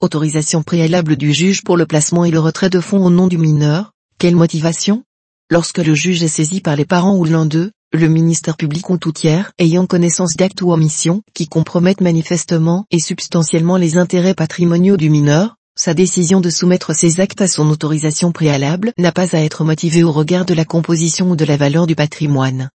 Autorisation préalable du juge pour le placement et le retrait de fonds au nom du mineur. Quelle motivation? Lorsque le juge est saisi par les parents ou l'un d'eux, le ministère public ou tout tiers ayant connaissance d'actes ou omissions qui compromettent manifestement et substantiellement les intérêts patrimoniaux du mineur, sa décision de soumettre ces actes à son autorisation préalable n'a pas à être motivée au regard de la composition ou de la valeur du patrimoine.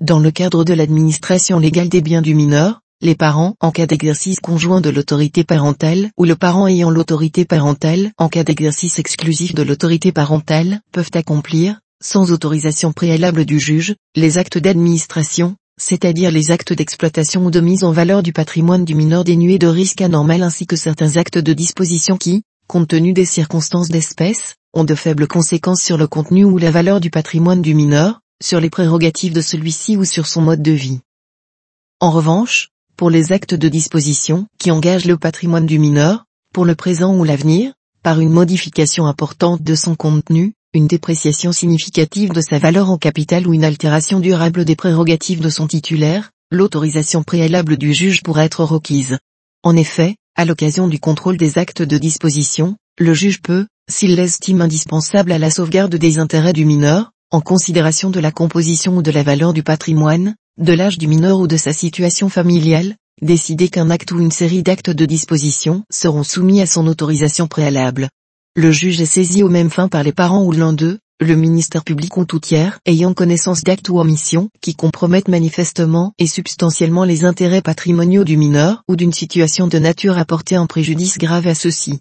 Dans le cadre de l'administration légale des biens du mineur, les parents en cas d'exercice conjoint de l'autorité parentale ou le parent ayant l'autorité parentale en cas d'exercice exclusif de l'autorité parentale peuvent accomplir, sans autorisation préalable du juge, les actes d'administration, c'est-à-dire les actes d'exploitation ou de mise en valeur du patrimoine du mineur dénué de risque anormal ainsi que certains actes de disposition qui, compte tenu des circonstances d'espèce, ont de faibles conséquences sur le contenu ou la valeur du patrimoine du mineur, sur les prérogatives de celui-ci ou sur son mode de vie. En revanche, pour les actes de disposition qui engagent le patrimoine du mineur, pour le présent ou l'avenir, par une modification importante de son contenu, une dépréciation significative de sa valeur en capital ou une altération durable des prérogatives de son titulaire, l'autorisation préalable du juge pourra être requise. En effet, à l'occasion du contrôle des actes de disposition, le juge peut, s'il l'estime indispensable à la sauvegarde des intérêts du mineur, en considération de la composition ou de la valeur du patrimoine, de l'âge du mineur ou de sa situation familiale, décider qu'un acte ou une série d'actes de disposition seront soumis à son autorisation préalable. Le juge est saisi aux mêmes fins par les parents ou l'un d'eux, le ministère public ou tout tiers ayant connaissance d'actes ou omissions qui compromettent manifestement et substantiellement les intérêts patrimoniaux du mineur ou d'une situation de nature à porter un préjudice grave à ceux-ci.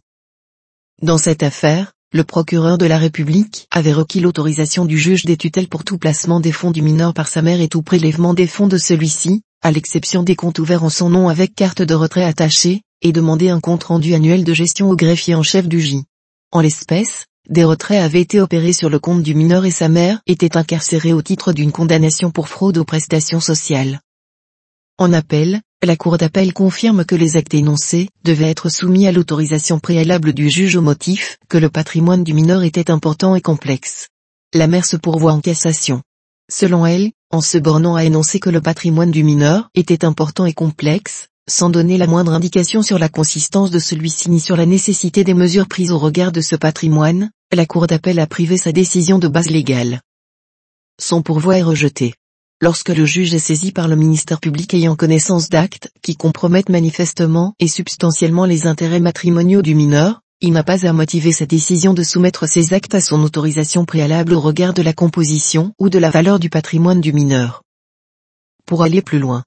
Dans cette affaire, le procureur de la République avait requis l'autorisation du juge des tutelles pour tout placement des fonds du mineur par sa mère et tout prélèvement des fonds de celui-ci, à l'exception des comptes ouverts en son nom avec carte de retrait attachée, et demandé un compte rendu annuel de gestion au greffier en chef du J. En l'espèce, des retraits avaient été opérés sur le compte du mineur et sa mère était incarcérée au titre d'une condamnation pour fraude aux prestations sociales. En appel, la Cour d'appel confirme que les actes énoncés devaient être soumis à l'autorisation préalable du juge au motif que le patrimoine du mineur était important et complexe. La mère se pourvoit en cassation. Selon elle, en se bornant à énoncer que le patrimoine du mineur était important et complexe, sans donner la moindre indication sur la consistance de celui-ci ni sur la nécessité des mesures prises au regard de ce patrimoine, la Cour d'appel a privé sa décision de base légale. Son pourvoi est rejeté lorsque le juge est saisi par le ministère public ayant connaissance d'actes qui compromettent manifestement et substantiellement les intérêts matrimoniaux du mineur, il n'a pas à motiver sa décision de soumettre ces actes à son autorisation préalable au regard de la composition ou de la valeur du patrimoine du mineur. Pour aller plus loin,